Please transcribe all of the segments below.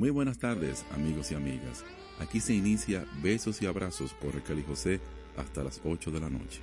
Muy buenas tardes, amigos y amigas. Aquí se inicia Besos y Abrazos por Raquel y José hasta las 8 de la noche.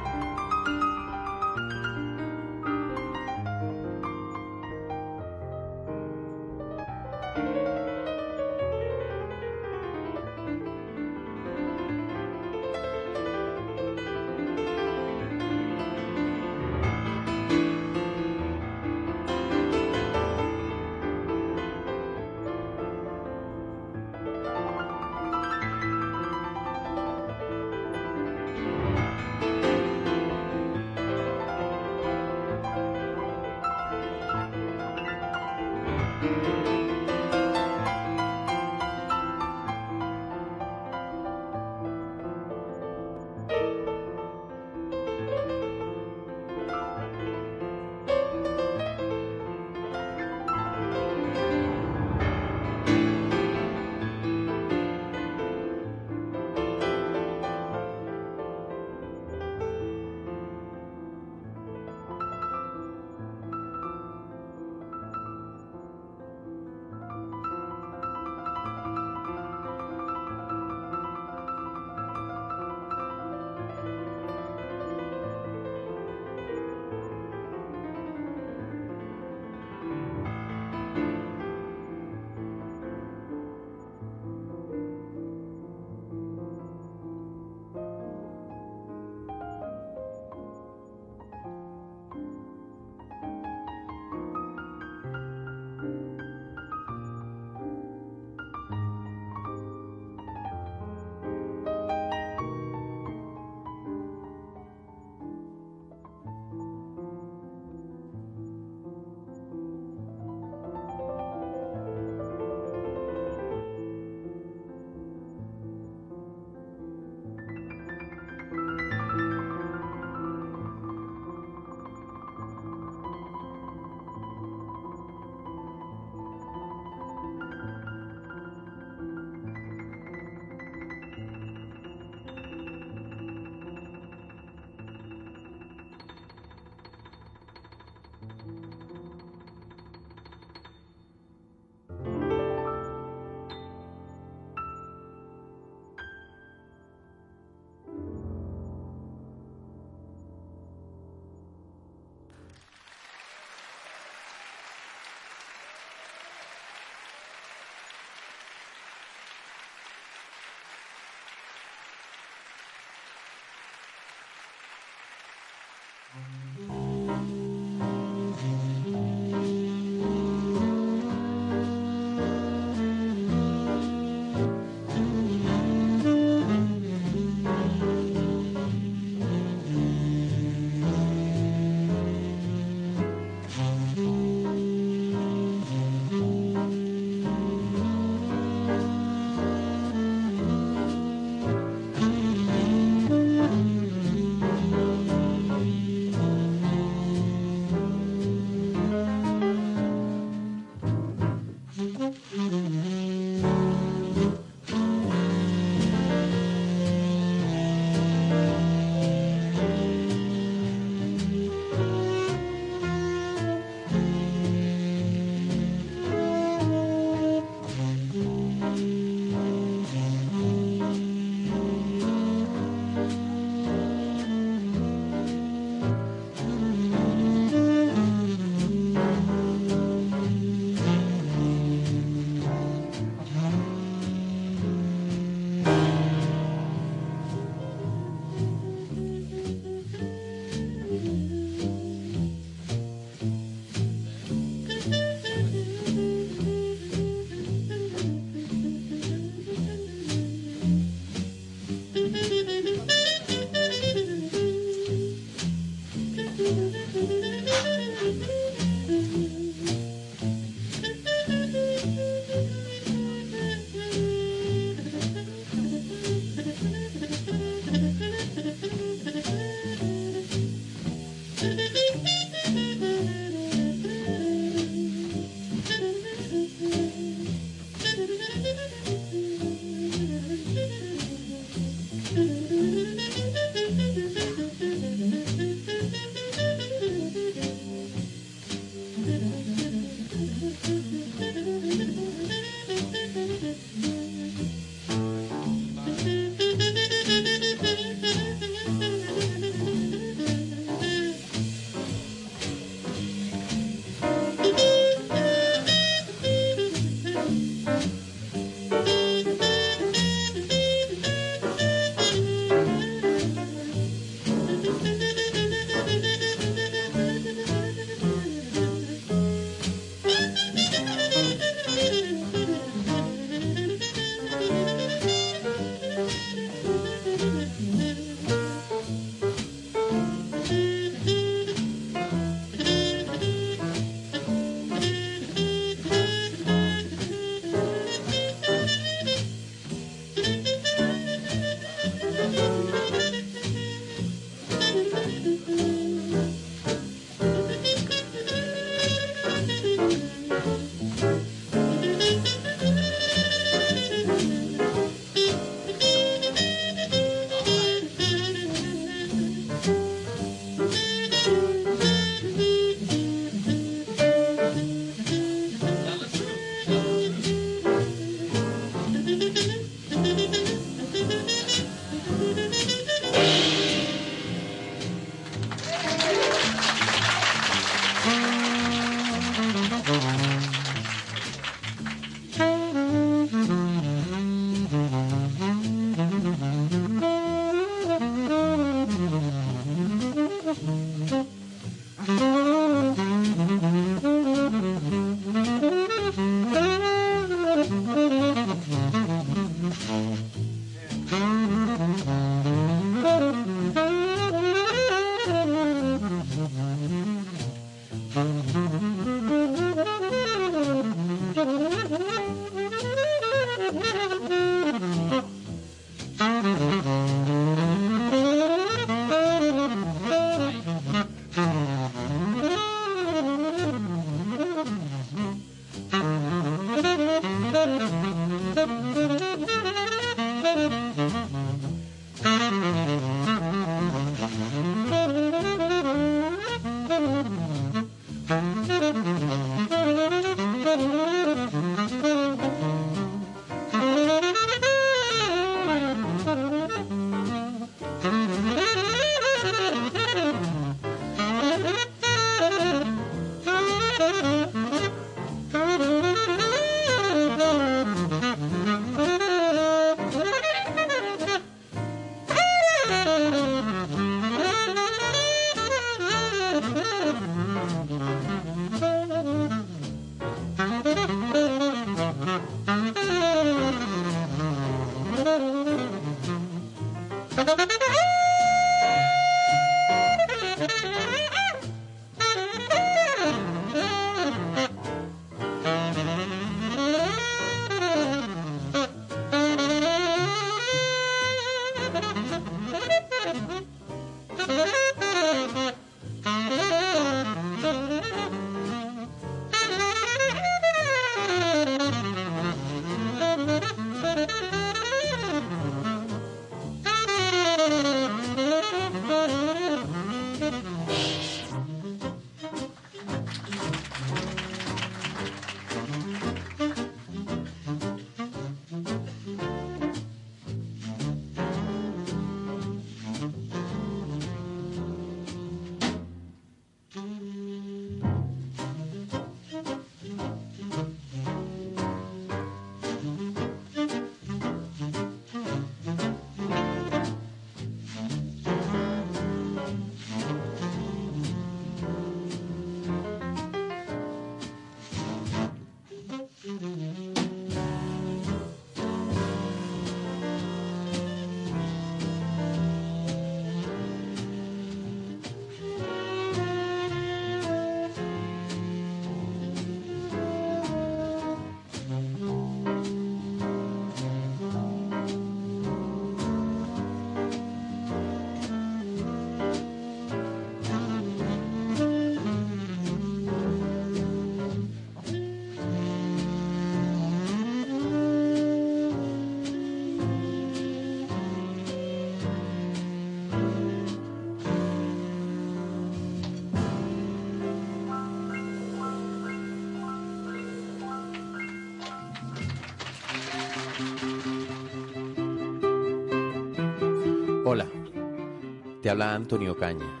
Te habla Antonio Caña,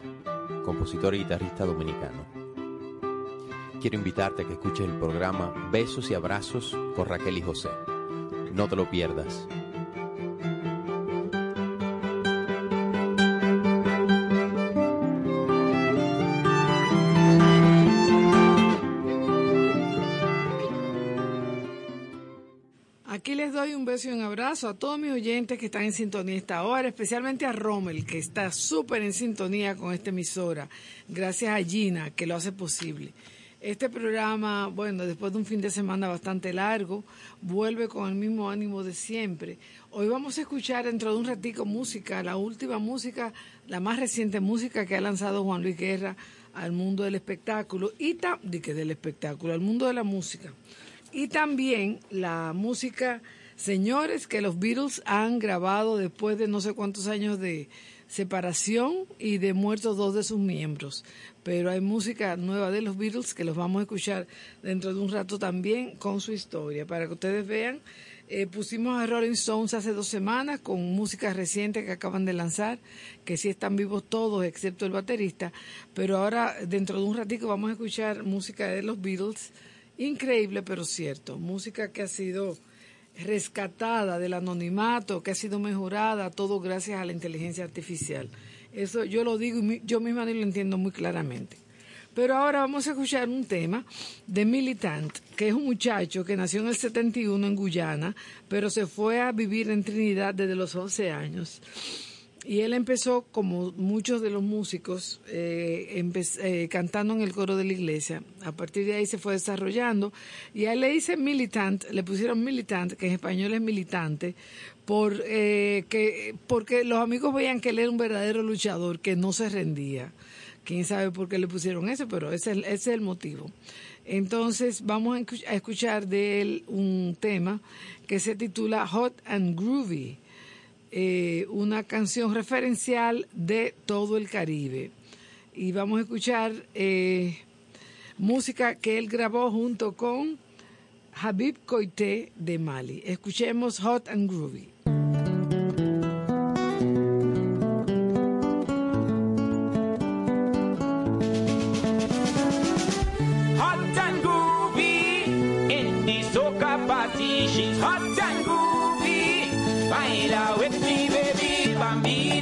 compositor y guitarrista dominicano. Quiero invitarte a que escuches el programa Besos y Abrazos con Raquel y José. No te lo pierdas. A todos mis oyentes que están en sintonía esta hora, especialmente a Rommel, que está súper en sintonía con esta emisora. Gracias a Gina, que lo hace posible. Este programa, bueno, después de un fin de semana bastante largo, vuelve con el mismo ánimo de siempre. Hoy vamos a escuchar dentro de un ratico música, la última música, la más reciente música que ha lanzado Juan Luis Guerra al mundo del espectáculo y que del espectáculo, al mundo de la música. Y también la música, señores, que los Beatles han grabado después de no sé cuántos años de separación y de muertos dos de sus miembros. Pero hay música nueva de los Beatles que los vamos a escuchar dentro de un rato también con su historia. Para que ustedes vean, eh, pusimos a Rolling Stones hace dos semanas con música reciente que acaban de lanzar, que sí están vivos todos excepto el baterista. Pero ahora, dentro de un ratito, vamos a escuchar música de los Beatles increíble pero cierto, música que ha sido rescatada del anonimato, que ha sido mejorada, todo gracias a la inteligencia artificial. Eso yo lo digo y yo misma lo entiendo muy claramente. Pero ahora vamos a escuchar un tema de Militant, que es un muchacho que nació en el 71 en Guyana, pero se fue a vivir en Trinidad desde los 11 años. Y él empezó, como muchos de los músicos, eh, eh, cantando en el coro de la iglesia. A partir de ahí se fue desarrollando. Y a él le dice militant, le pusieron militant, que en español es militante, por, eh, que, porque los amigos veían que él era un verdadero luchador, que no se rendía. Quién sabe por qué le pusieron eso, pero ese es el motivo. Entonces vamos a escuchar de él un tema que se titula Hot and Groovy eh, una canción referencial de todo el Caribe. Y vamos a escuchar eh, música que él grabó junto con Habib Koité de Mali. Escuchemos Hot and Groovy. Hot and groovy in party. She's hot and groovy. Baila with me,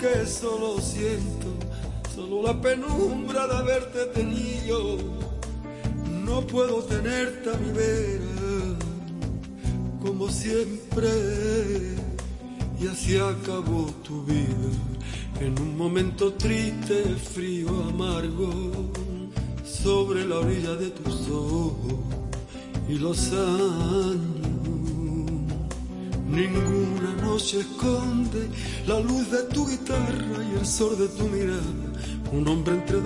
porque solo siento, solo la penumbra de haberte tenido. No puedo tenerte a mi vera. siempre y así acabó tu vida en un momento triste, frío, amargo sobre la orilla de tus ojos y los años. Ninguna noche esconde la luz de tu guitarra y el sol de tu mirada. Un hombre entre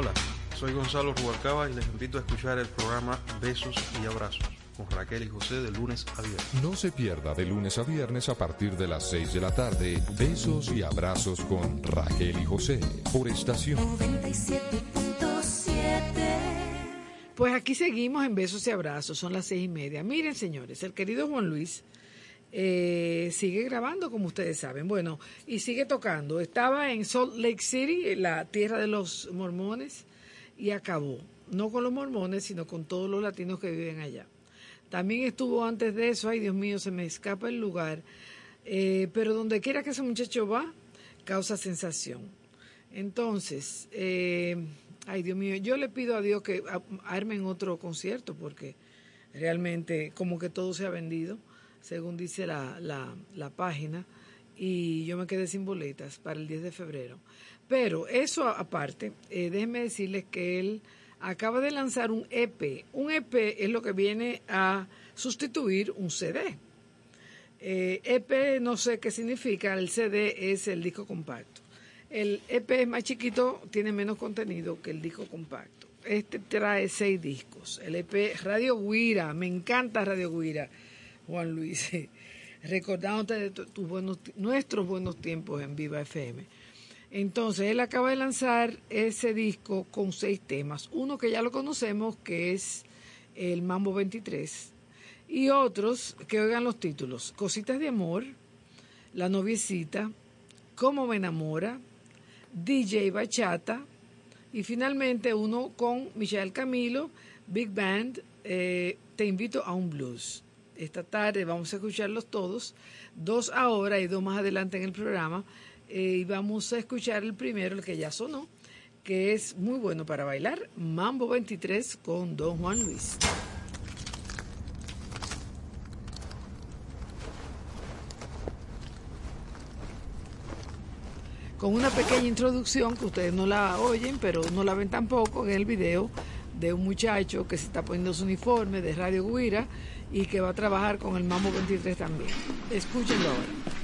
Hola, soy Gonzalo Rubalcaba y les invito a escuchar el programa Besos y Abrazos con Raquel y José de lunes a viernes. No se pierda de lunes a viernes a partir de las 6 de la tarde Besos y Abrazos con Raquel y José por estación 97.7. Pues aquí seguimos en besos y abrazos, son las seis y media. Miren, señores, el querido Juan Luis eh, sigue grabando, como ustedes saben. Bueno, y sigue tocando. Estaba en Salt Lake City, la tierra de los mormones, y acabó. No con los mormones, sino con todos los latinos que viven allá. También estuvo antes de eso, ay Dios mío, se me escapa el lugar. Eh, pero donde quiera que ese muchacho va, causa sensación. Entonces, eh, ay Dios mío, yo le pido a Dios que armen otro concierto porque realmente como que todo se ha vendido, según dice la, la, la página, y yo me quedé sin boletas para el 10 de febrero. Pero eso aparte, eh, déjenme decirles que él acaba de lanzar un EP. Un EP es lo que viene a sustituir un CD. Eh, EP no sé qué significa, el CD es el disco compacto. El EP es más chiquito, tiene menos contenido que el disco compacto. Este trae seis discos. El EP Radio Guira, me encanta Radio Guira, Juan Luis. Recordándote de buenos, nuestros buenos tiempos en Viva FM. Entonces, él acaba de lanzar ese disco con seis temas. Uno que ya lo conocemos, que es el Mambo 23. Y otros que oigan los títulos. Cositas de amor, La noviecita, Cómo me enamora, DJ Bachata y finalmente uno con Michelle Camilo, Big Band, eh, Te invito a un blues. Esta tarde vamos a escucharlos todos, dos ahora y dos más adelante en el programa. eh, y vamos a escuchar el primero, el que ya sonó, que es muy bueno para bailar, Mambo 23 con Don Juan Luis. con una pequeña introducción que ustedes no la oyen, pero no la ven tampoco en el video de un muchacho que se está poniendo su uniforme de Radio Guira y que va a trabajar con el Mambo 23 también. Escúchenlo ahora.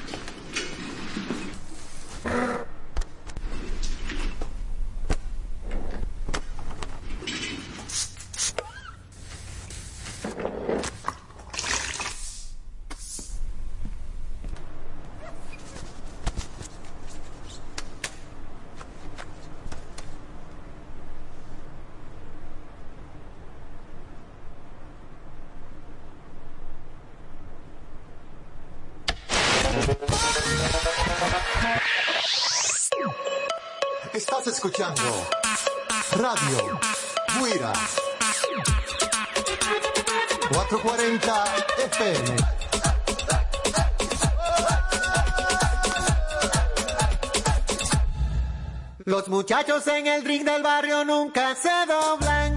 En el ring del barrio nunca se doblan.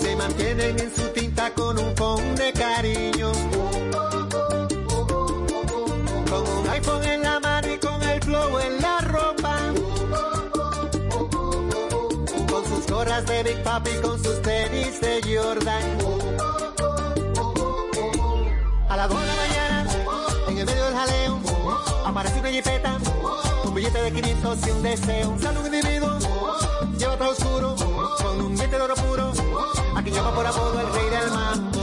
Se mantienen en su tinta con un phone de cariño. Con un iPhone en la mano y con el flow en la ropa. Con sus gorras de Big Papi, con sus tenis de Jordan. A las 2 de la mañana, en el medio del jaleo, aparece una jipeta, billete de 500 y un deseo. Un saludo individuo, lleva todo oscuro, con un diente de oro puro, a quien llama por apodo el rey del mambo.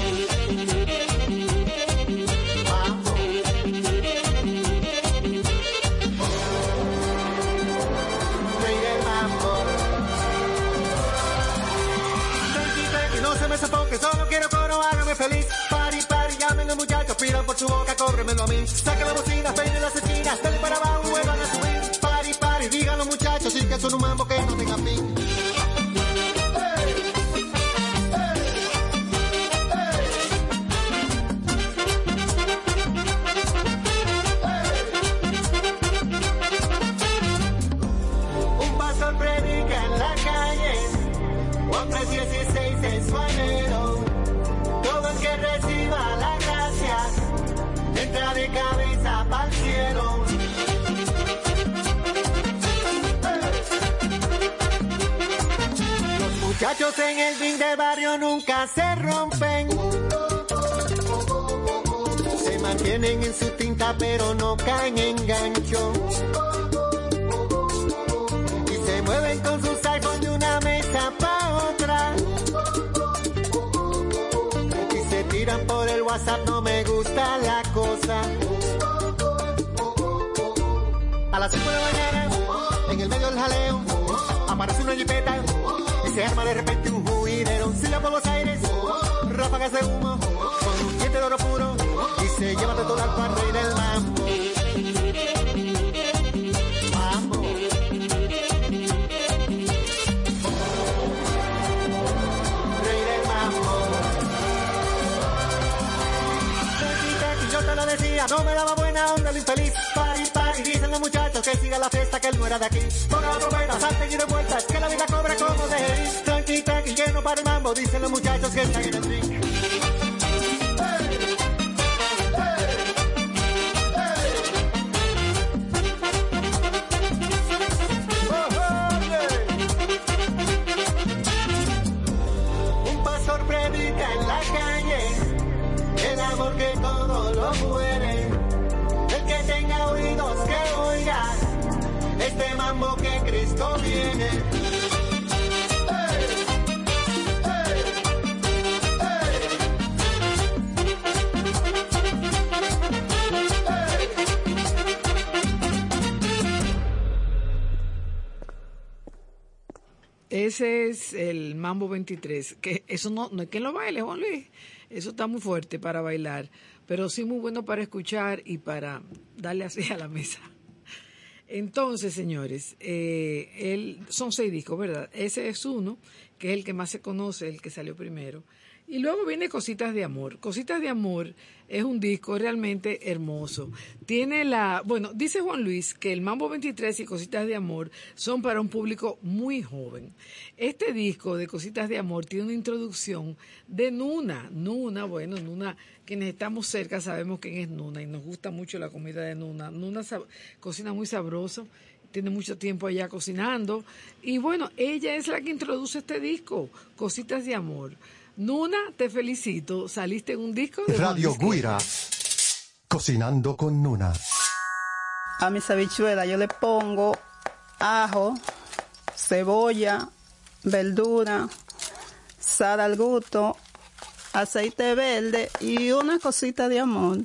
Sofoque, solo quiero coro, hágame feliz. Pari, pari, llamen los muchachos, pidan por su boca, cóbremelo a mí. Saquen la bocina, peinen las esquinas, de cabeza para el cielo. Los muchachos en el ring del barrio nunca se rompen. Se mantienen en su tinta pero no caen en gancho. No me gusta la cosa. A las 5 de la mañana, en el medio del jaleo, aparece una jipeta y se arma de repente un juidero. Silla por los aires, ráfagas de humo, con un diente de oro puro y se lleva de todo al rey del mambo. No me daba buena onda el infeliz. Pari, pari, dicen los muchachos que siga la fiesta, que él no era de aquí. Ponga la trompeta, salten y de vueltas, que la vida cobra como de ir. Tranqui, tranqui, que no para el mambo, dicen los muchachos que están en el amor que todo lo muere. Este mambo que Cristo viene. Ese es el Mambo 23, que eso no, no es que lo baile, Juan Luis, eso está muy fuerte para bailar, pero sí muy bueno para escuchar y para darle así a la mesa. Entonces, señores, eh, él, son seis discos, ¿verdad? Ese es uno, que es el que más se conoce, el que salió primero. Y luego viene Cositas de Amor. Cositas de Amor es un disco realmente hermoso. Tiene la, bueno, dice Juan Luis que el Mambo 23 y Cositas de Amor son para un público muy joven. Este disco de Cositas de Amor tiene una introducción de Nuna. Nuna, bueno, Nuna, quienes estamos cerca sabemos quién es Nuna y nos gusta mucho la comida de Nuna. Nuna cocina muy sabroso tiene mucho tiempo allá cocinando. Y bueno, ella es la que introduce este disco, Cositas de Amor. Nuna, te felicito. Saliste en un disco de Radio Guira. Cocinando con Nuna. A mis habichuelas yo le pongo ajo, cebolla, verdura, sal al gusto, aceite verde y una cosita de amor.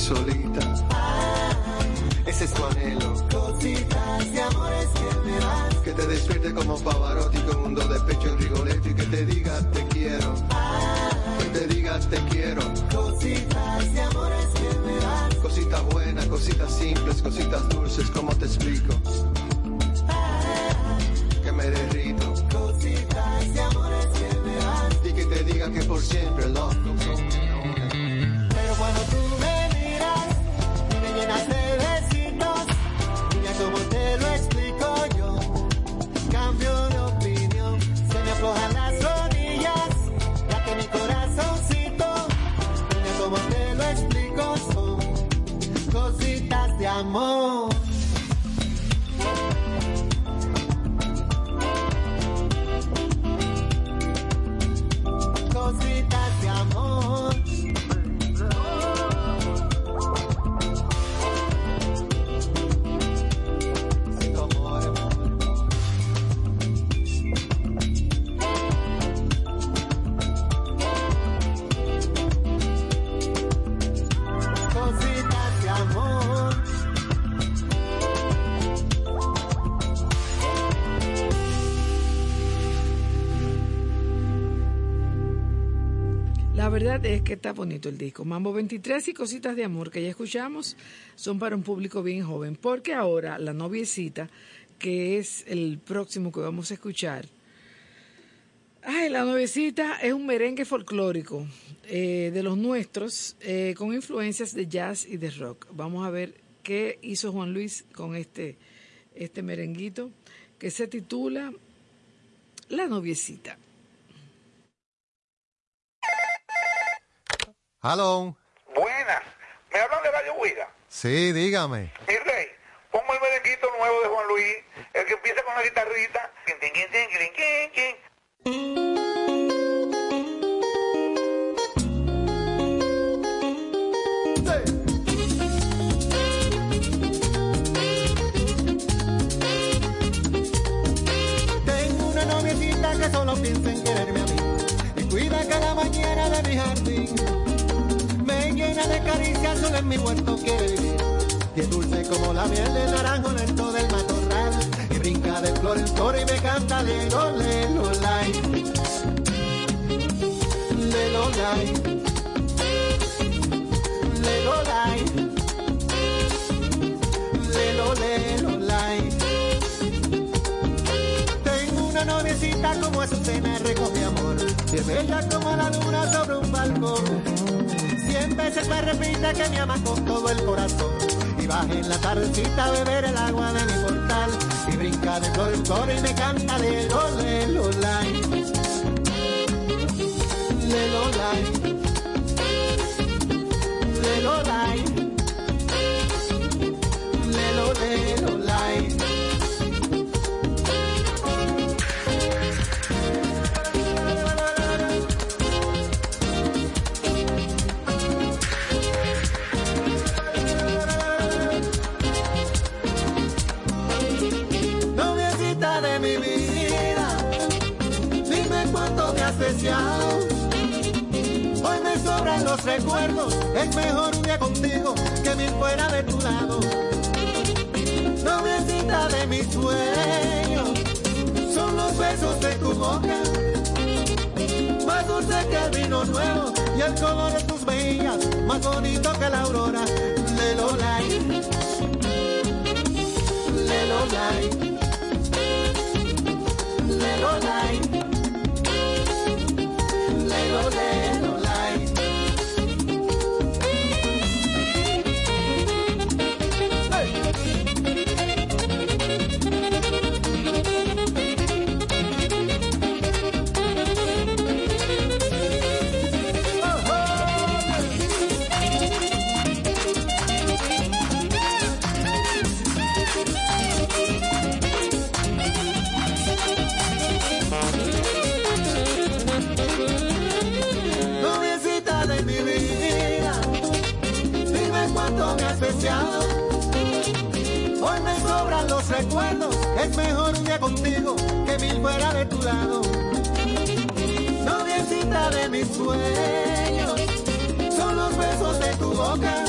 Solita. Ese es tu anhelo. Cositas de amores que me das. Que te despierte como Pavarotti con un do de pecho en Rigoletto y que te diga te quiero. Que te diga te quiero. Cositas de amores que me das. Cositas buenas, cositas simples, cositas dulces, ¿cómo te explico? Que me derrito. Cositas de amores que me das. Y que te diga que por siempre, love. Amor. Bonito el disco. Mambo 23 y Cositas de Amor que ya escuchamos son para un público bien joven, porque ahora la noviecita, que es el próximo que vamos a escuchar, ay, la noviecita es un merengue folclórico eh, de los nuestros, eh, con influencias de jazz y de rock. Vamos a ver qué hizo Juan Luis con este, este merenguito que se titula La noviecita. Hello. Buenas. ¿Me hablan de Radio Huida? Sí, dígame. Mi rey, pongo el merenguito nuevo de Juan Luis, el que empieza con la guitarrita. Tengo una noviecita que solo piensa en quererme a mí y cuida cada mañana de mi jardín. Llena de caricias, solo en mi huerto quiere vivir. Y es dulce como la miel del naranjo lento del matorral. Y brinca de flor en flor y me canta lelo, lelo, lai. Lelo, lai. Lelo, lai. Una noviecita como Azucena recoge amor, es bella como la luna sobre un balcón. Cien veces me repite que me ama con todo el corazón, y baja en la tardecita a beber el agua de mi portal, y brinca de flor en flor y me canta de lo, le, lo, lai. Le, lo, lai. Le, lo, lai. Le, lo, le, los recuerdos, es mejor un día contigo que mil fuera de tu lado. Noviecita de mis sueños, son los besos de tu boca, más dulce que el vino nuevo y el color de tus mejillas, más bonito que la aurora. Lelo, lai. Lelo, lai. Lelo, lai. Lelo, recuerdos, es mejor un contigo que mil fuera de tu lado. Noviecita de mis sueños, son los besos de tu boca,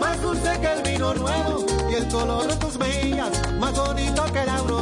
más dulce que el vino nuevo y el color de tus mejillas, más bonito que la aurora.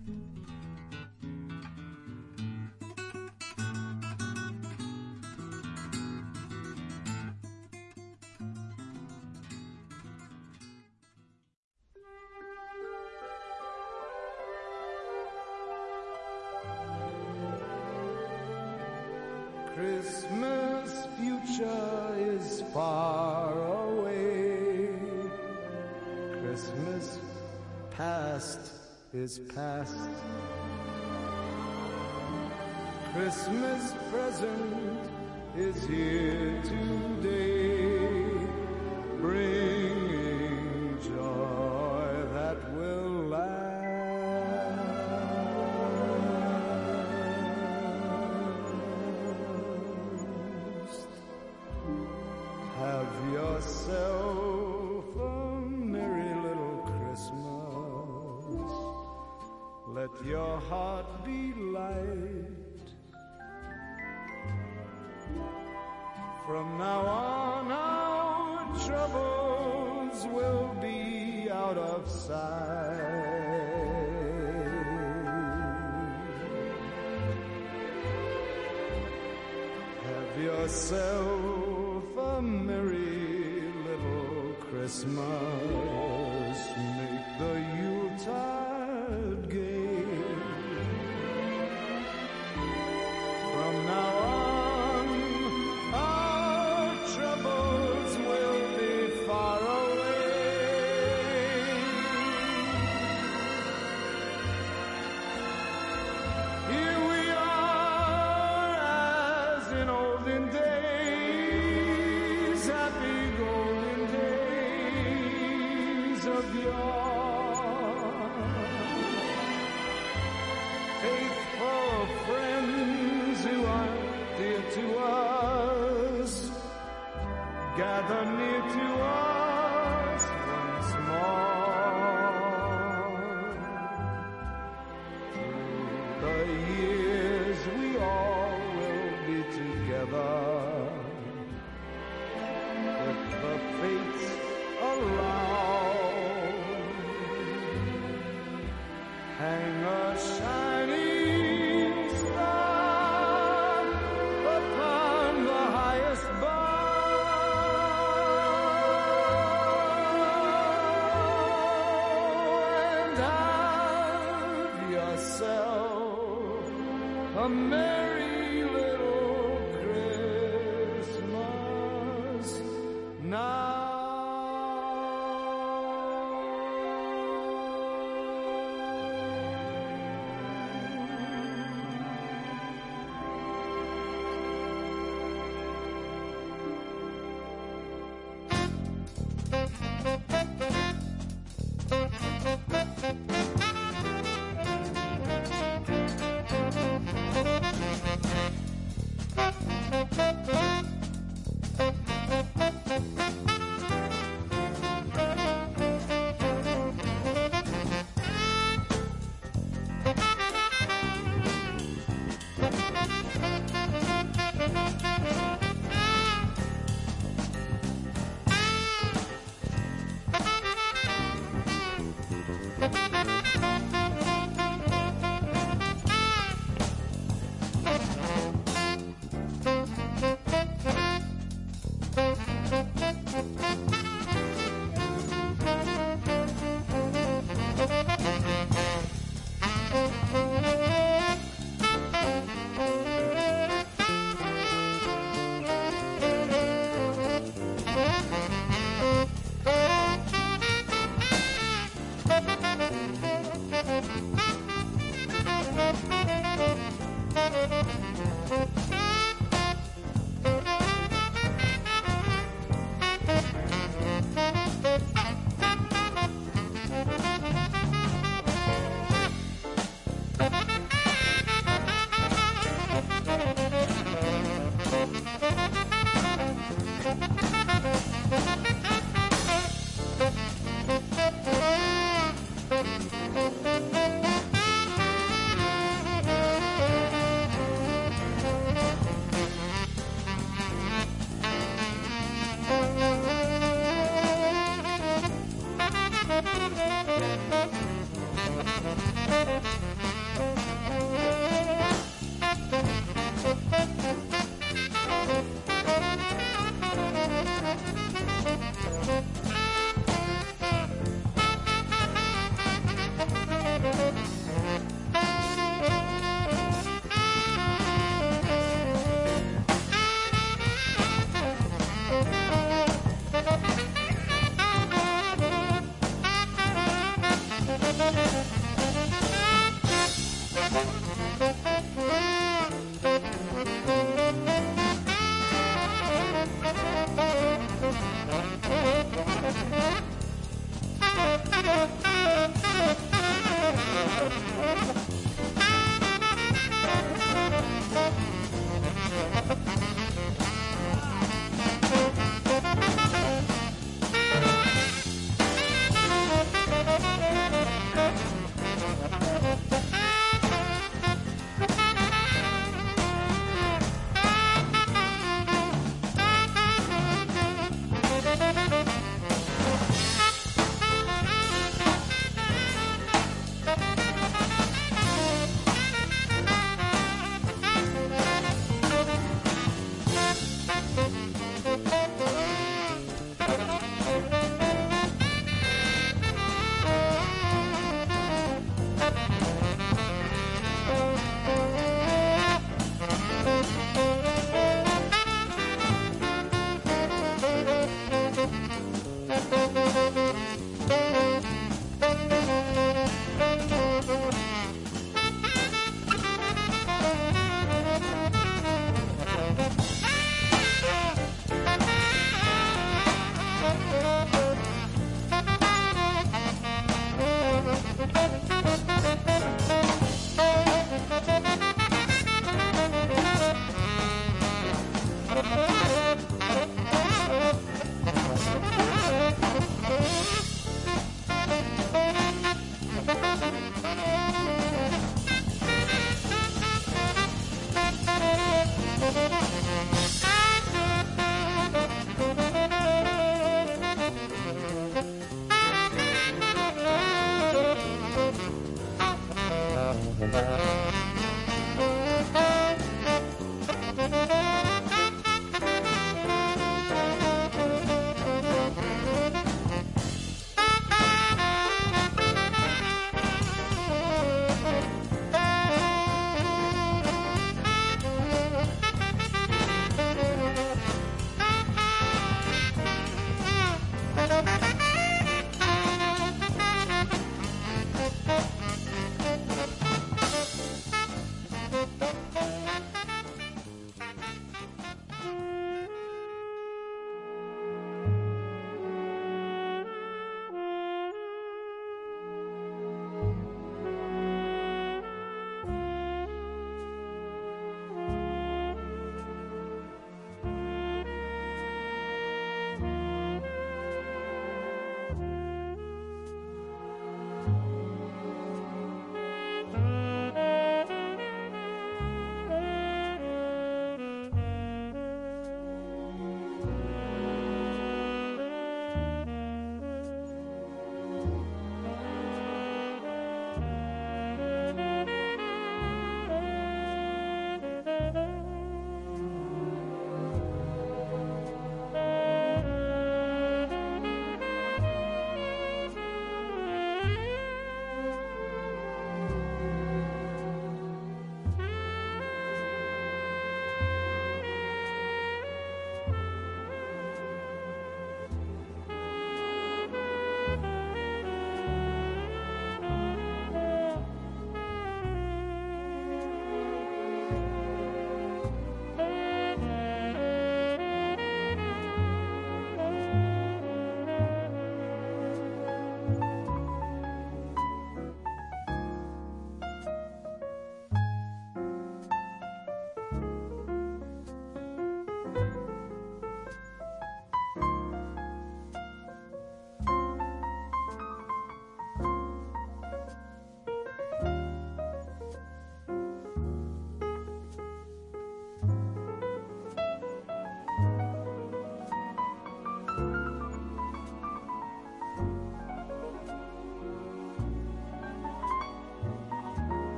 Is past. Christmas present is here today, bringing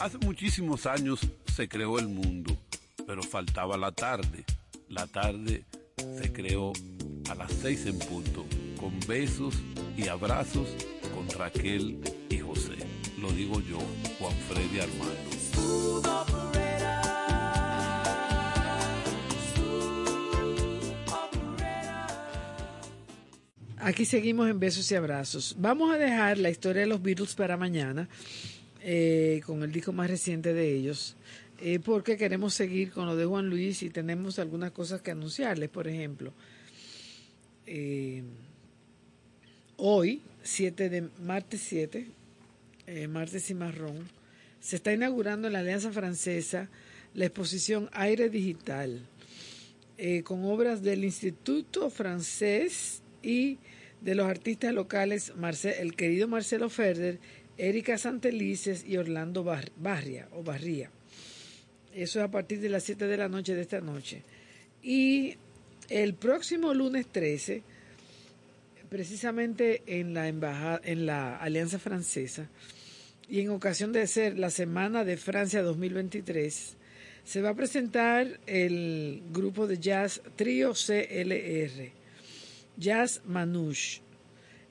Hace muchísimos años se creó el mundo, pero faltaba la tarde. La tarde se creó a las seis en punto, con besos y abrazos con Raquel y José. Lo digo yo, Juan Freddy Armando. Aquí seguimos en besos y abrazos. Vamos a dejar la historia de los Beatles para mañana, eh, con el disco más reciente de ellos, eh, porque queremos seguir con lo de Juan Luis y tenemos algunas cosas que anunciarles. Por ejemplo, eh, hoy, 7 de martes 7, eh, martes y marrón, se está inaugurando en la Alianza Francesa la exposición Aire Digital, con obras del Instituto Francés y de los artistas locales el querido Marcelo Ferder, Erika Santelices y Orlando Bar- Barria o Barría. Eso es a partir de las 7 de la noche de esta noche. Y el próximo lunes 13, precisamente en la embajada, en la Alianza Francesa, y en ocasión de ser la Semana de Francia 2023, se va a presentar el grupo de jazz Trío CLR, Jazz Manouche.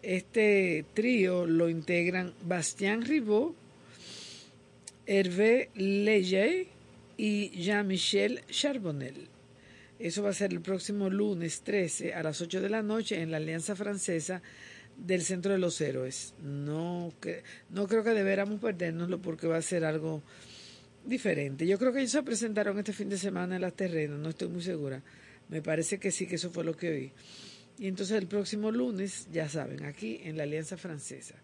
Este trío lo integran Bastien Ribot, Hervé Leger y Jean-Michel Charbonnel. Eso va a ser el próximo lunes 13 a las 8 de la noche en la Alianza Francesa del Centro de los Héroes. No, que, no creo que deberíamos perdérnoslo porque va a ser algo diferente. Yo creo que ellos se presentaron este fin de semana en las terrenas, no estoy muy segura. Me parece que sí, que eso fue lo que oí. Y entonces el próximo lunes, ya saben, aquí en la Alianza Francesa.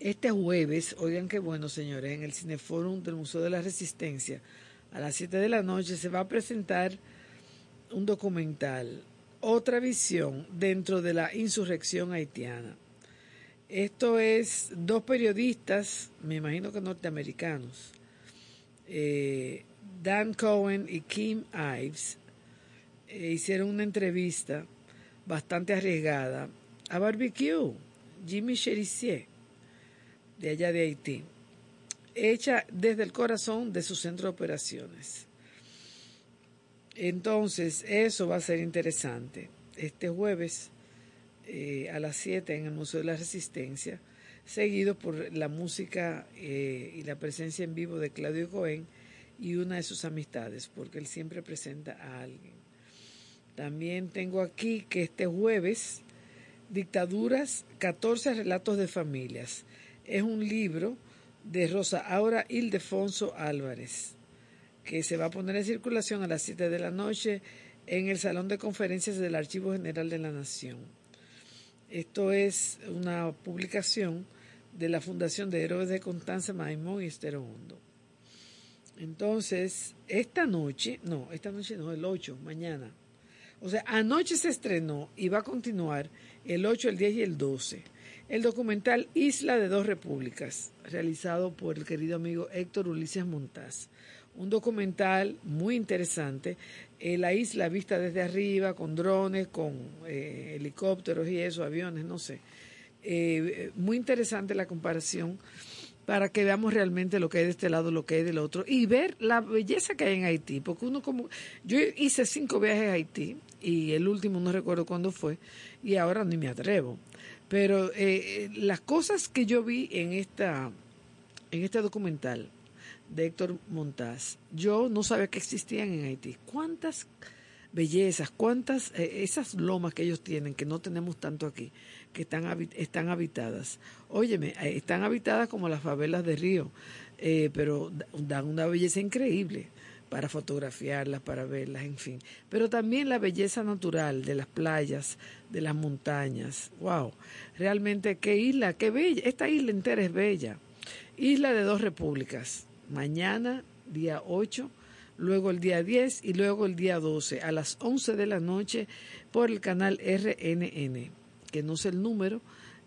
Este jueves, oigan qué bueno, señores, en el Cineforum del Museo de la Resistencia, a las 7 de la noche, se va a presentar un documental, otra visión dentro de la insurrección haitiana. Esto es dos periodistas, me imagino que norteamericanos, eh, Dan Cohen y Kim Ives, eh, hicieron una entrevista bastante arriesgada a Barbecue, Jimmy Cherizier, de allá de Haití, hecha desde el corazón de su centro de operaciones. Entonces, eso va a ser interesante. Este jueves eh, a las 7 en el Museo de la Resistencia, seguido por la música eh, y la presencia en vivo de Claudio Cohen y una de sus amistades, porque él siempre presenta a alguien. También tengo aquí que este jueves, Dictaduras, 14 relatos de familias. Es un libro de Rosa Aura Ildefonso Álvarez, que se va a poner en circulación a las 7 de la noche en el Salón de Conferencias del Archivo General de la Nación. Esto es una publicación de la Fundación de Héroes de Constanza Maimón y Estero Hondo. Entonces, esta noche, no, esta noche no, el 8, mañana. O sea, anoche se estrenó y va a continuar el 8, el 10 y el 12. El documental Isla de dos Repúblicas, realizado por el querido amigo Héctor Ulises Montaz. Un documental muy interesante. eh, la isla vista desde arriba, con drones, con eh, helicópteros y eso, aviones, no sé. Eh, muy interesante la comparación para que veamos realmente lo que hay de este lado, lo que hay del otro y ver la belleza que hay en Haití, porque uno como yo hice cinco viajes a Haití y el último no recuerdo cuándo fue y ahora ni me atrevo, pero eh, las cosas que yo vi en esta en este documental de Héctor Montaz, yo no sabía que existían en Haití. ¿Cuántas bellezas, cuántas eh, esas lomas que ellos tienen que no tenemos tanto aquí? Que están, están habitadas. Óyeme, eh, están habitadas como las favelas de Río, eh, pero da- dan una belleza increíble para fotografiarlas, para verlas, en fin. Pero también la belleza natural de las playas, de las montañas. ¡Wow! Realmente, qué isla, qué bella. Esta isla entera es bella. Isla de dos repúblicas. Mañana, día 8, luego el día 10 y luego el día 12 a las 11 de la noche por el canal RNN que no sé el número,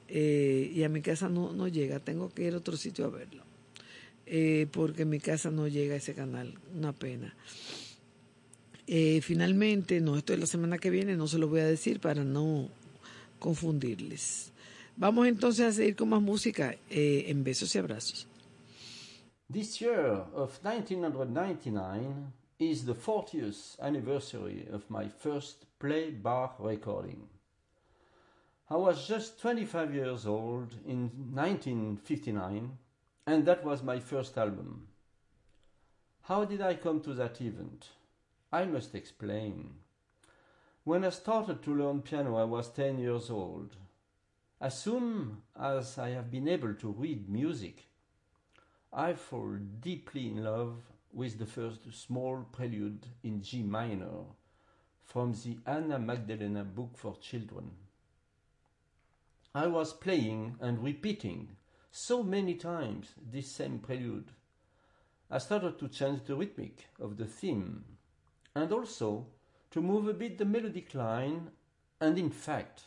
eh, y a mi casa no, no llega, tengo que ir a otro sitio a verlo, eh, porque en mi casa no llega ese canal, una pena. Eh, finalmente, no, esto es la semana que viene, no se lo voy a decir para no confundirles. Vamos entonces a seguir con más música en besos y abrazos. This year of 1999 is the 40th anniversary of my first play bar recording. I was just 25 years old in 1959, and that was my first album. How did I come to that event? I must explain. When I started to learn piano, I was 10 years old. As soon as I have been able to read music, I fall deeply in love with the first small prelude in G minor from the Anna Magdalena book for children. I was playing and repeating so many times this same prelude. I started to change the rhythmic of the theme and also to move a bit the melodic line, and in fact,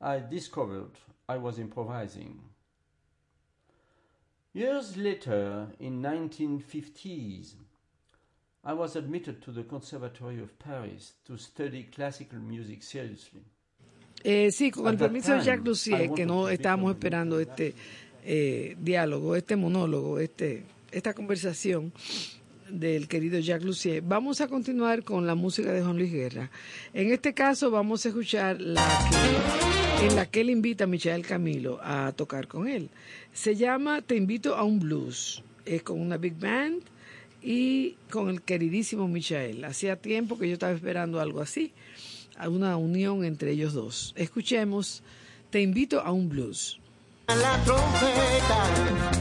I discovered I was improvising. Years later, in 1950s, I was admitted to the Conservatory of Paris to study classical music seriously. Eh, sí, con el permiso de Jacques I Lussier, que no estábamos esperando este eh, diálogo, este monólogo, este, esta conversación del querido Jacques Lussier. Vamos a continuar con la música de Juan Luis Guerra. En este caso vamos a escuchar la que, en la que él invita a Michael Camilo a tocar con él. Se llama Te invito a un blues. Es con una big band y con el queridísimo Michael. Hacía tiempo que yo estaba esperando algo así, a una unión entre ellos dos. Escuchemos Te invito a un blues. la trompeta,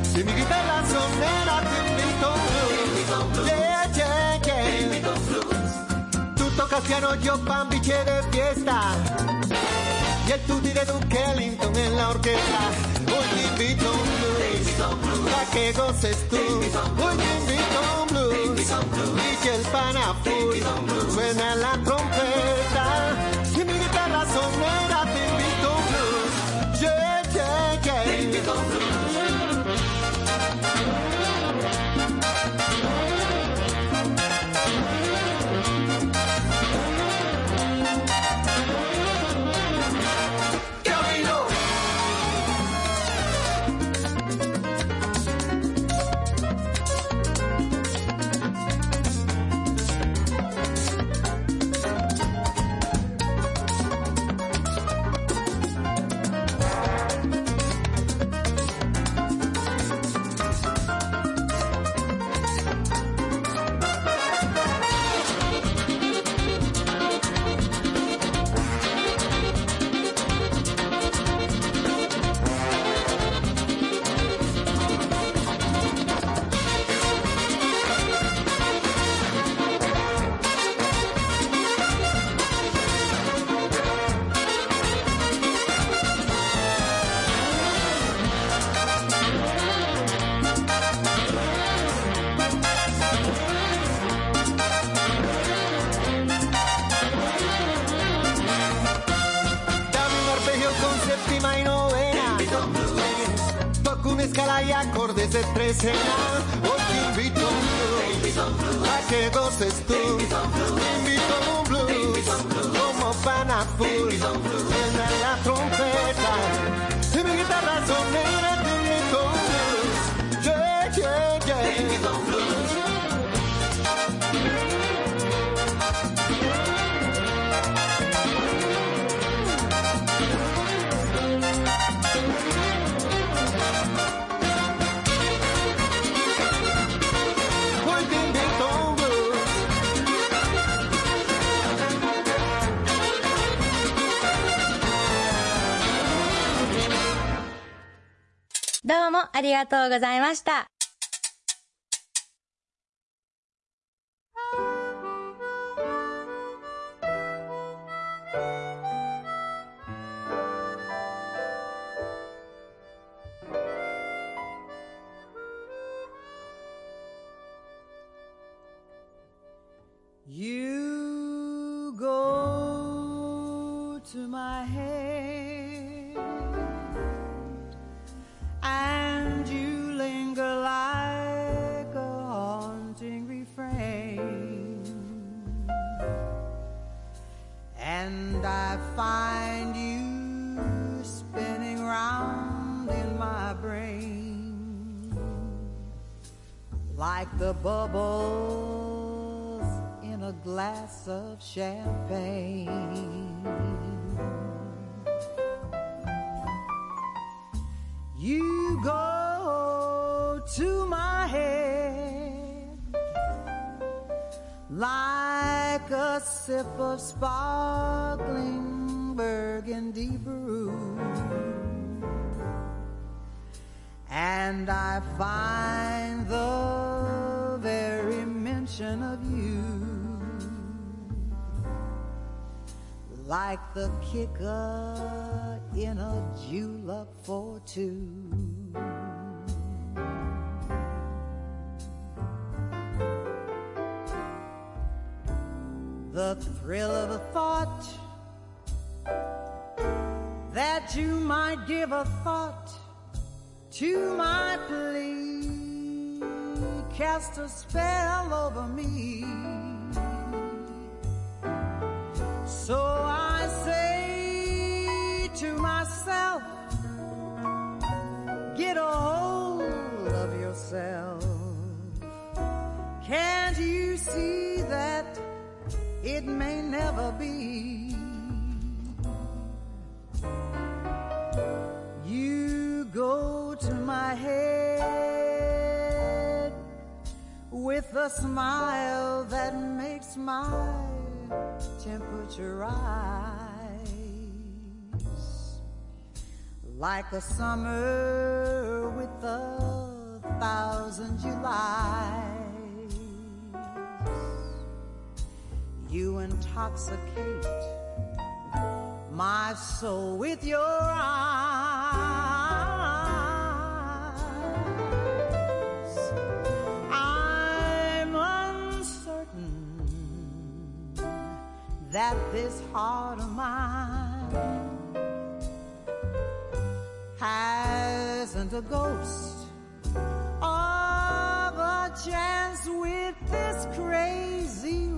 si mi guitarra sonera te invito a un blues. Yeah, yeah, yeah. Te invito a un blues. Tú tocas piano, yo pambiche de fiesta. Y el tutti de Duke Ellington en la orquesta. Hoy te invito a un blues, pa' que goces tú. Hoy te blues, y que el pana. Suena la trompeta, si mi guitarra sonera te invito un blues. Yeah, yeah, yeah. Escala y acordes de trecena. Hoy te invito a un blues. A que goces tú. Te invito a un blues. Como pana もありがとうございました。kicker in a julep for two. The thrill of the thought that you might give a thought to my plea cast a spell over me. to rise like a summer with a thousand Julys. You intoxicate my soul with your eyes. that this heart of mine hasn't a ghost of a chance with this crazy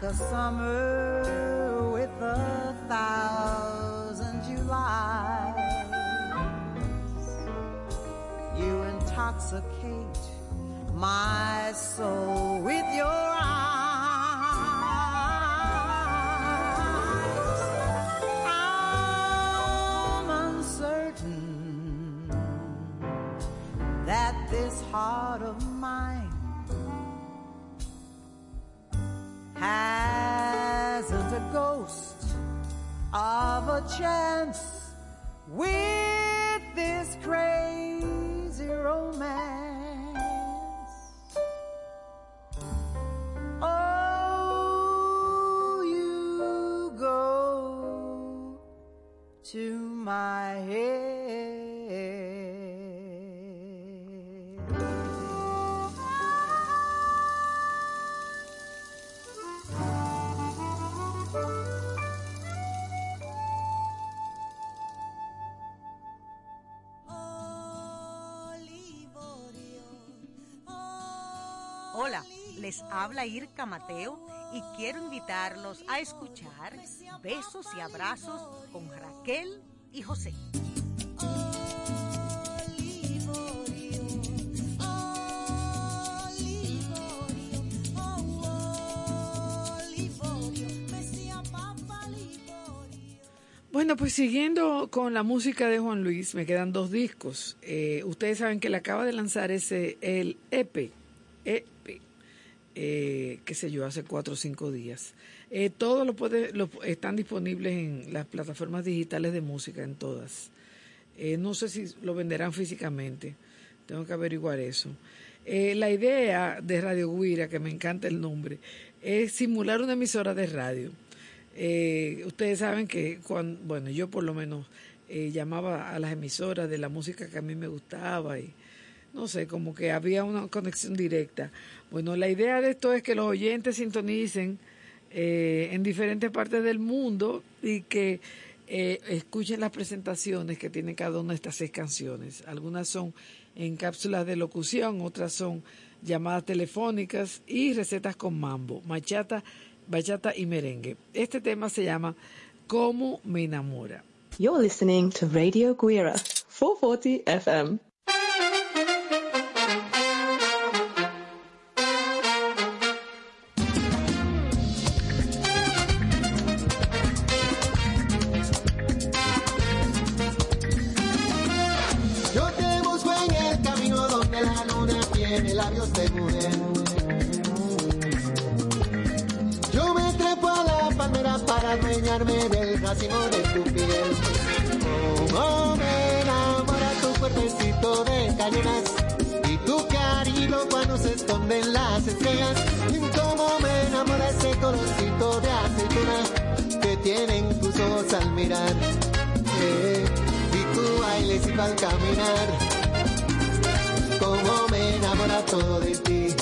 like a summer hasn't a ghost of a chance. With habla Irka Mateo y quiero invitarlos a escuchar Besos y Abrazos con Raquel y José. Bueno, pues siguiendo con la música de Juan Luis, me quedan dos discos. Eh, ustedes saben que le acaba de lanzar ese el EP, EP, eh, qué sé yo, hace cuatro o cinco días. Eh, todos lo puede, están disponibles en las plataformas digitales de música, en todas. Eh, no sé si lo venderán físicamente, tengo que averiguar eso. Eh, la idea de Radio Guira, que me encanta el nombre, es simular una emisora de radio. Ustedes saben que, cuando, bueno, yo por lo menos llamaba a las emisoras de la música que a mí me gustaba y no sé, como que había una conexión directa. Bueno, la idea de esto es que los oyentes sintonicen eh, en diferentes partes del mundo y que eh, escuchen las presentaciones que tiene cada una de estas seis canciones. Algunas son en cápsulas de locución, otras son llamadas telefónicas y recetas con mambo, machata, bachata y merengue. Este tema se llama ¿Cómo me enamora? You're listening to Radio Guira, 440 FM. Racimo de tu piel. Cómo me enamora tu cuerpecito de cañonas y tu cariño cuando se esconden las estrellas. Y cómo me enamora ese colorcito de aceituna que tienen tus ojos al mirar. Eh, y tu bailes y al caminar. Cómo me enamora todo de ti.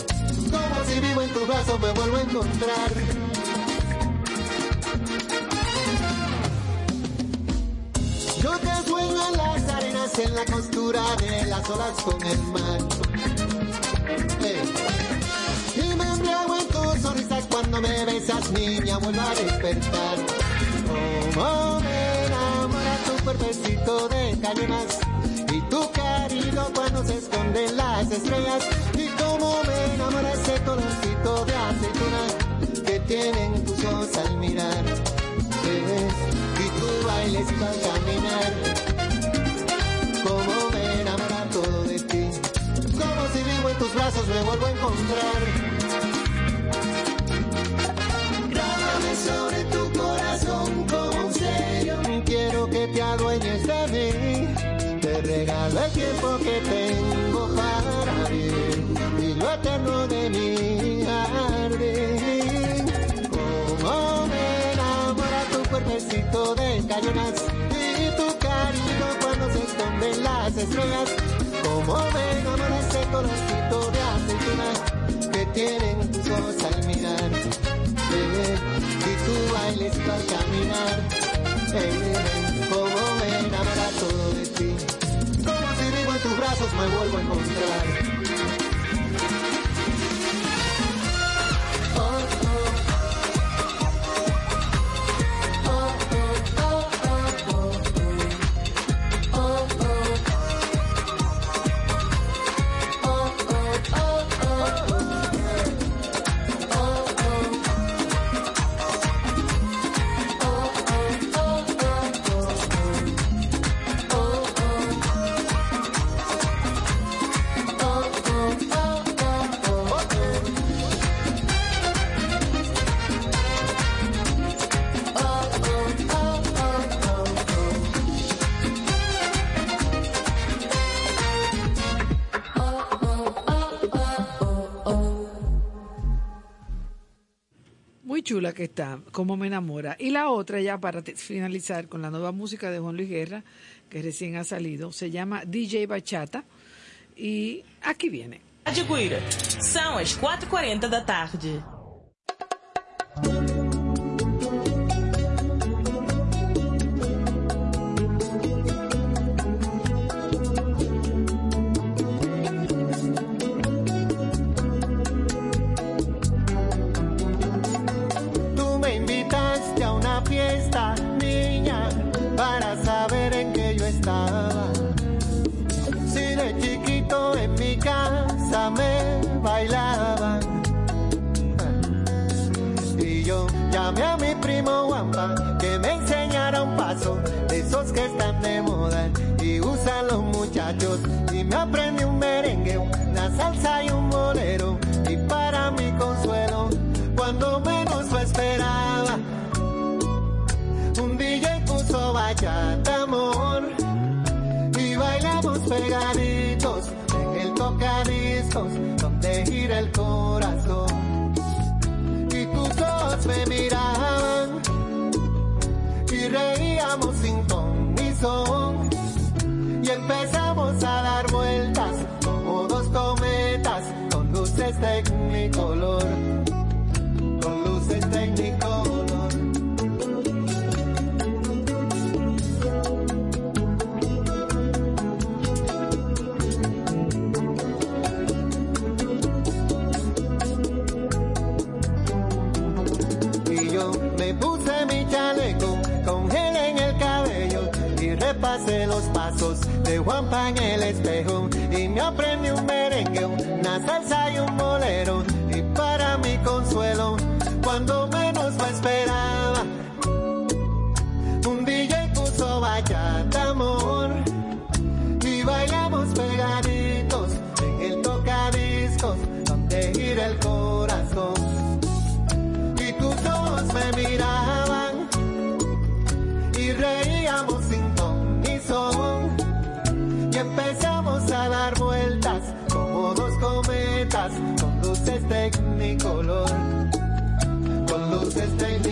Como si vivo en tus brazos me vuelvo a encontrar. En la costura de las olas con el mar. Y me embriago en tus sonrisas cuando me besas, niña, vuelvo a despertar. Cómo me enamora tu cuerpecito de cañonas y tu cariño cuando se esconden las estrellas. Y cómo me enamora ese colorcito de aceituna que tienen tus ojos al mirar. Eh, y tu bailes y al caminar. Cómo me enamora todo de ti. Como si vivo en tus brazos me vuelvo a encontrar. Grábame sobre tu corazón como un sello. Quiero que te adueñes de mí. Te regalo el tiempo que tengo para vivir y lo eterno de mi jardín. Como me enamora tu cuerpecito de cariño esconden las estrellas. Como me enamora ese colorcito de aceituna que tienen tus ojos al mirar. Eh, y tu bailes al caminar. Eh, como me enamora todo de ti. Como si vivo en tus brazos me vuelvo a encontrar. Que está, como me enamora. Y la otra, ya para finalizar con la nueva música de Juan Luis Guerra, que recién ha salido, se llama DJ Bachata. Y aquí viene. Rádio Guira. São as 4h40 da tarde. Y me aprendí un merengue, una salsa y un bolero. Y para mi consuelo, cuando menos lo esperaba, un DJ puso bachata amor y bailamos pegaditos en el tocadiscos donde gira el corazón y tus ojos me miraban y reíamos sin ton y empezamos luces con luces tecnicolor y yo me puse mi chaleco con gel en el cabello y repasé los pasos de Juanpa en el espejo con luces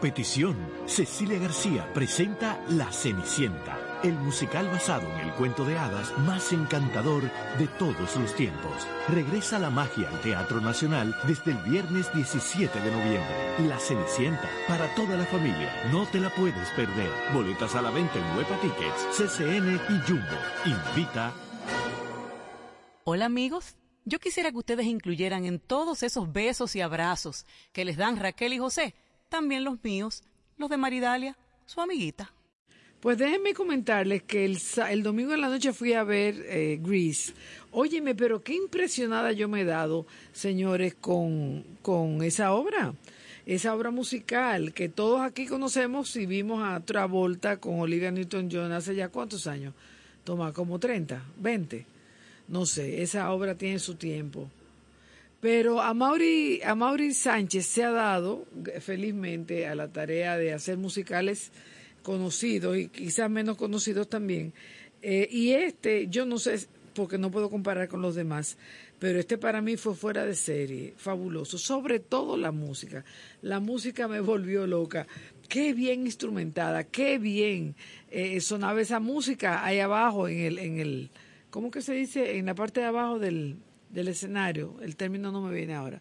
petición, Cecilia García presenta La Cenicienta, el musical basado en el cuento de hadas más encantador de todos los tiempos. Regresa la magia al Teatro Nacional desde el viernes 17 de noviembre. La Cenicienta, para toda la familia, no te la puedes perder. Boletas a la venta en Huepa Tickets, CCN y Jumbo. Invita. Hola amigos, yo quisiera que ustedes incluyeran en todos esos besos y abrazos que les dan Raquel y José, también los míos, los de Maridalia, su amiguita. Pues déjenme comentarles que el, el domingo en la noche fui a ver eh, Grease. Óyeme, pero qué impresionada yo me he dado, señores, con, con esa obra. Esa obra musical que todos aquí conocemos y vimos a Travolta con Olivia Newton-John hace ya cuántos años. Toma, como 30, 20. No sé, esa obra tiene su tiempo. Pero a Mauri, a Mauri Sánchez se ha dado, eh, felizmente, a la tarea de hacer musicales conocidos y quizás menos conocidos también. Eh, y este, yo no sé, porque no puedo comparar con los demás, pero este para mí fue fuera de serie, fabuloso. Sobre todo la música. La música me volvió loca. Qué bien instrumentada, qué bien eh, sonaba esa música ahí abajo en el, en el, ¿cómo que se dice? En la parte de abajo del, del escenario. El término no me viene ahora.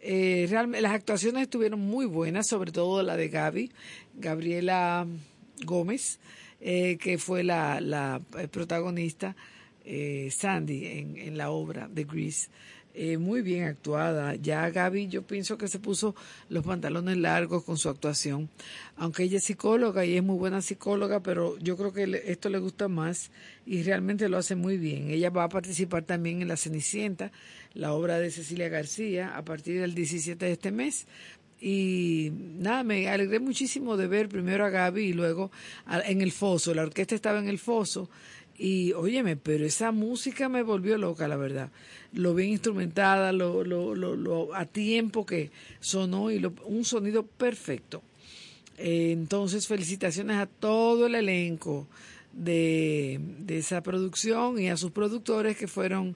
Eh, las actuaciones estuvieron muy buenas, sobre todo la de Gaby, Gabriela Gómez, eh, que fue la, la eh, protagonista, Sandy, en, en la obra de Grease. Eh, muy bien actuada. Ya Gaby yo pienso que se puso los pantalones largos con su actuación. Aunque ella es psicóloga y es muy buena psicóloga, pero yo creo que esto le gusta más y realmente lo hace muy bien. Ella va a participar también en La Cenicienta, la obra de Cecilia García, a partir del 17 de este mes. Y nada, me alegré muchísimo de ver primero a Gaby y luego en el foso. La orquesta estaba en el foso. Y óyeme, pero esa música me volvió loca, la verdad. Lo bien instrumentada, lo, lo, lo, a tiempo que sonó y lo- un sonido perfecto. Eh, entonces, felicitaciones a todo el elenco de, de esa producción y a sus productores que fueron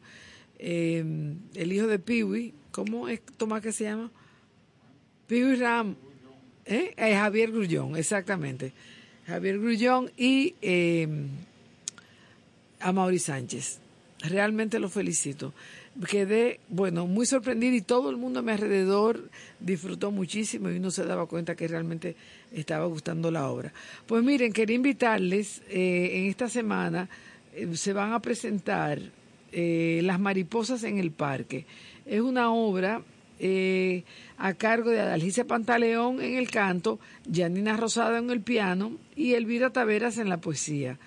eh, el hijo de Piwi, ¿cómo es Tomás que se llama? Piwi Ram, ¿eh? Eh, Javier Grullón, exactamente. Javier Grullón y eh, a Mauri Sánchez. Realmente lo felicito. Quedé, bueno, muy sorprendida y todo el mundo a mi alrededor disfrutó muchísimo y uno se daba cuenta que realmente estaba gustando la obra. Pues miren, quería invitarles, eh, en esta semana eh, se van a presentar eh, Las mariposas en el parque. Es una obra eh, a cargo de Adalgisa Pantaleón en el canto, Janina Rosada en el piano y Elvira Taveras en la poesía.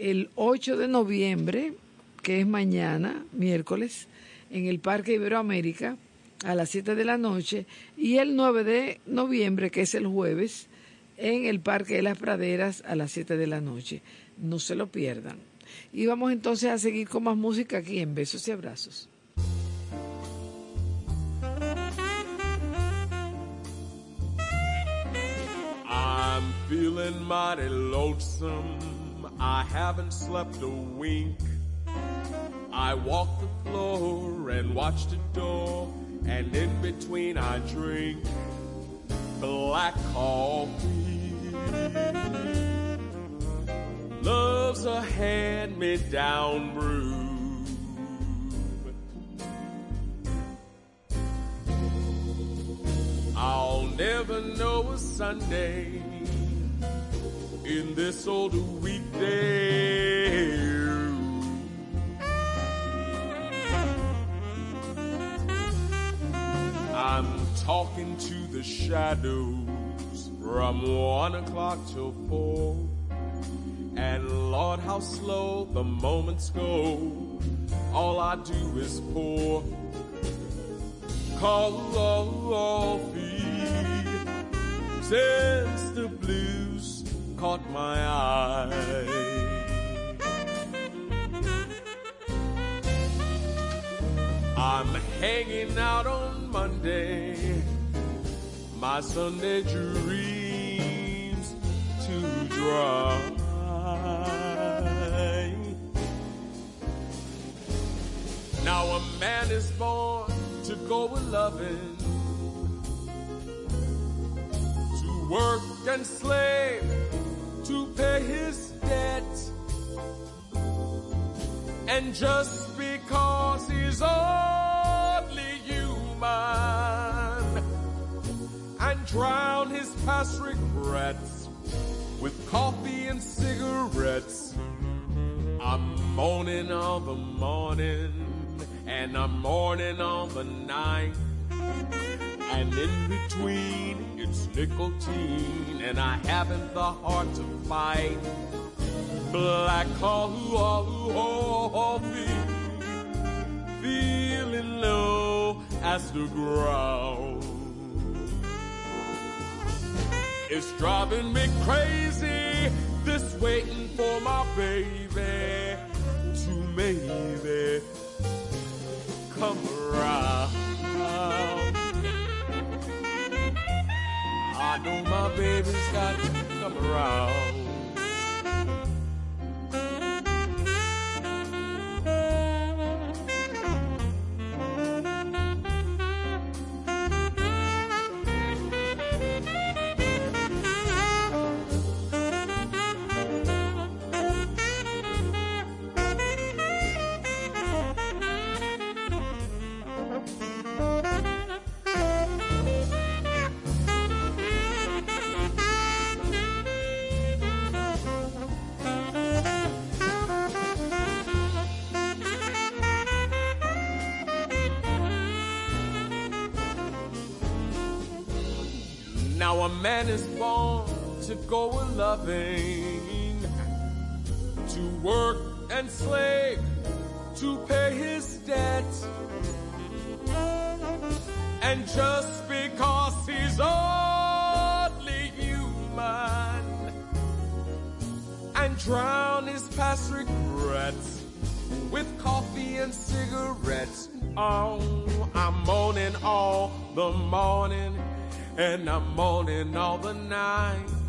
El 8 de noviembre, que es mañana, miércoles, en el Parque Iberoamérica a las 7 de la noche y el 9 de noviembre, que es el jueves, en el Parque de las Praderas a las 7 de la noche. No se lo pierdan. Y vamos entonces a seguir con más música aquí en Besos y Abrazos. I'm feeling mighty lonesome. I haven't slept a wink. I walk the floor and watch the door, and in between I drink black coffee. Love's a hand me down brew. I'll never know a Sunday in this old weekday. I'm talking to the shadows from one o'clock till four. And Lord, how slow the moments go. All I do is pour coffee since the blues caught my eye. I'm hanging out on Monday, my Sunday dreams to dry. Now a man is born to go a loving, to work and slave to pay his debt. And just because he's only human and drown his past regrets with coffee and cigarettes. I'm mourning all the morning and I'm mourning all the night. And in between, it's nicotine, and I haven't the heart to fight. Black coffee, feeling low as the ground. It's driving me crazy, this waiting for my baby my baby's got to come around. To go a loving, to work and slave, to pay his debt. And just because he's only human and drown his past regrets with coffee and cigarettes. Oh, I'm moaning all the morning and I'm moaning all the night.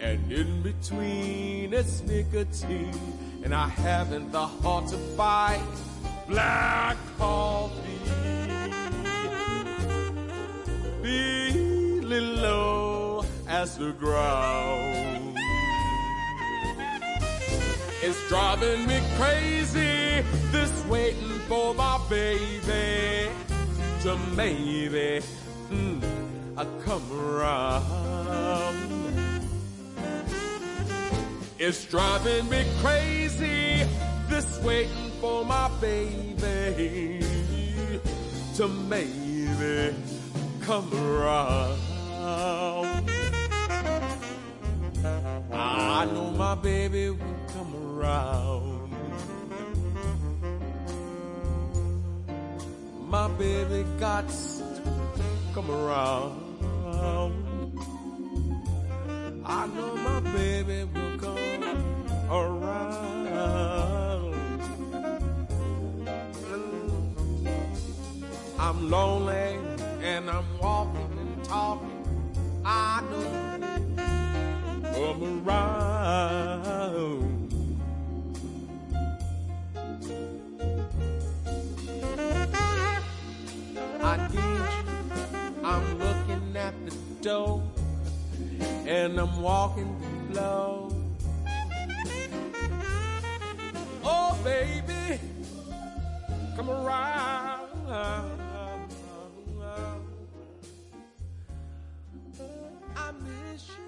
And in between it's nicotine, and I haven't the heart to fight. Black coffee, feeling low as the ground. It's driving me crazy, this waiting for my baby to maybe mm, I come around. It's driving me crazy, this waiting for my baby to maybe come around. I know my baby will come around. My baby got to come around. I know my baby will come around. I'm lonely and I'm walking and talking. I know come around. I need you. I'm looking at the door and I'm walking slow. Oh, baby, come around. I miss you.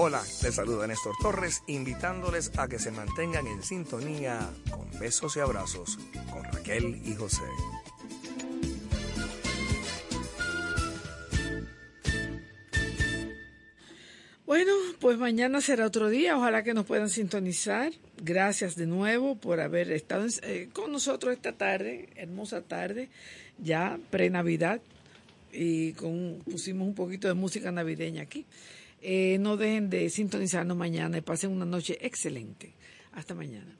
Hola, les saluda Néstor Torres, invitándoles a que se mantengan en sintonía con besos y abrazos con Raquel y José. Bueno, pues mañana será otro día. Ojalá que nos puedan sintonizar. Gracias de nuevo por haber estado eh, con nosotros esta tarde, hermosa tarde, ya pre-Navidad. Y pusimos un poquito de música navideña aquí. Eh, no dejen de sintonizarnos mañana y pasen una noche excelente. Hasta mañana.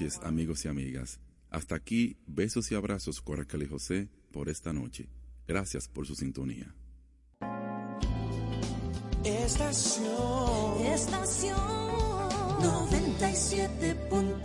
Noches, amigos y amigas. Hasta aquí, besos y abrazos y José por esta noche. Gracias por su sintonía. Estación. Estación 97.7.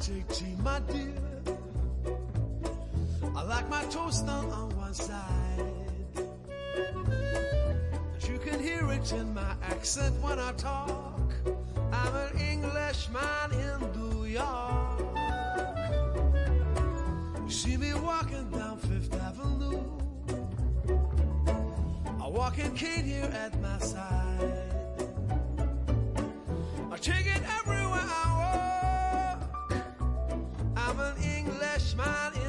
tea, my dear. I like my toast done on one side. But you can hear it in my accent when I talk. I'm an Englishman in New York. You see me walking down Fifth Avenue. I walk in Kate here at my side. I take smile.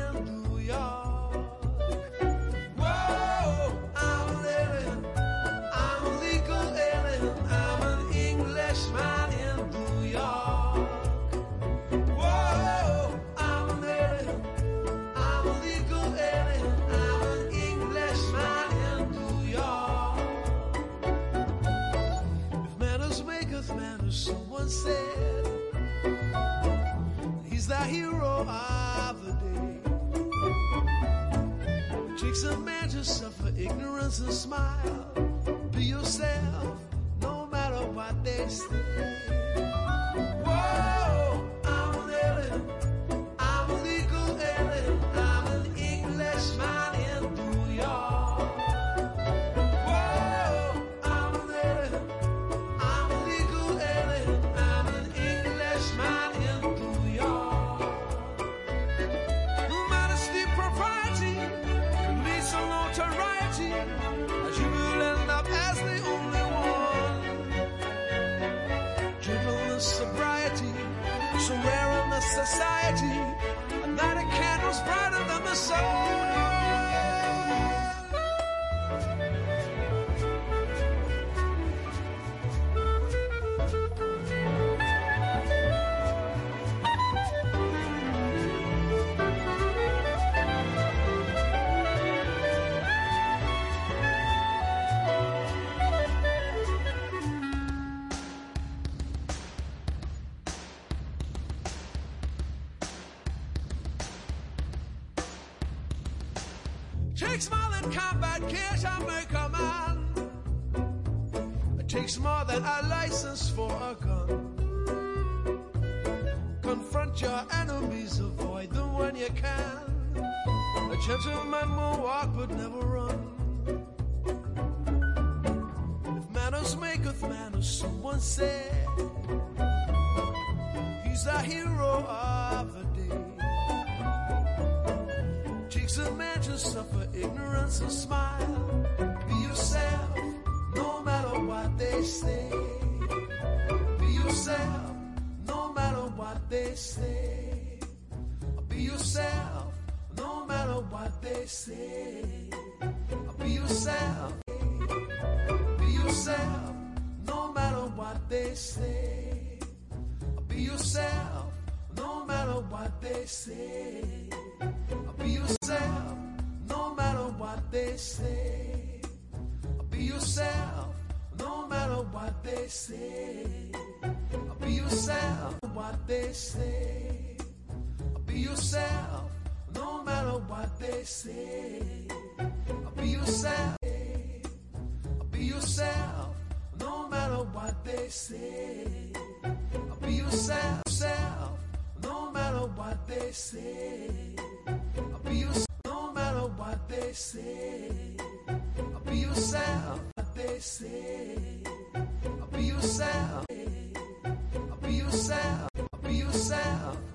Ignorance and smile. Be yourself, no matter what they say. Say. Be yourself, no matter what they say. Be yourself, no matter what they say. Be yourself, no matter what they say. Be yourself, what they say. Be yourself, no matter what they say. Be yourself, they say. I'll be yourself, self, no matter what they say. I'll be yourself, no matter what they say. I'll be yourself, what they say. I'll be yourself, I'll be yourself, be yourself.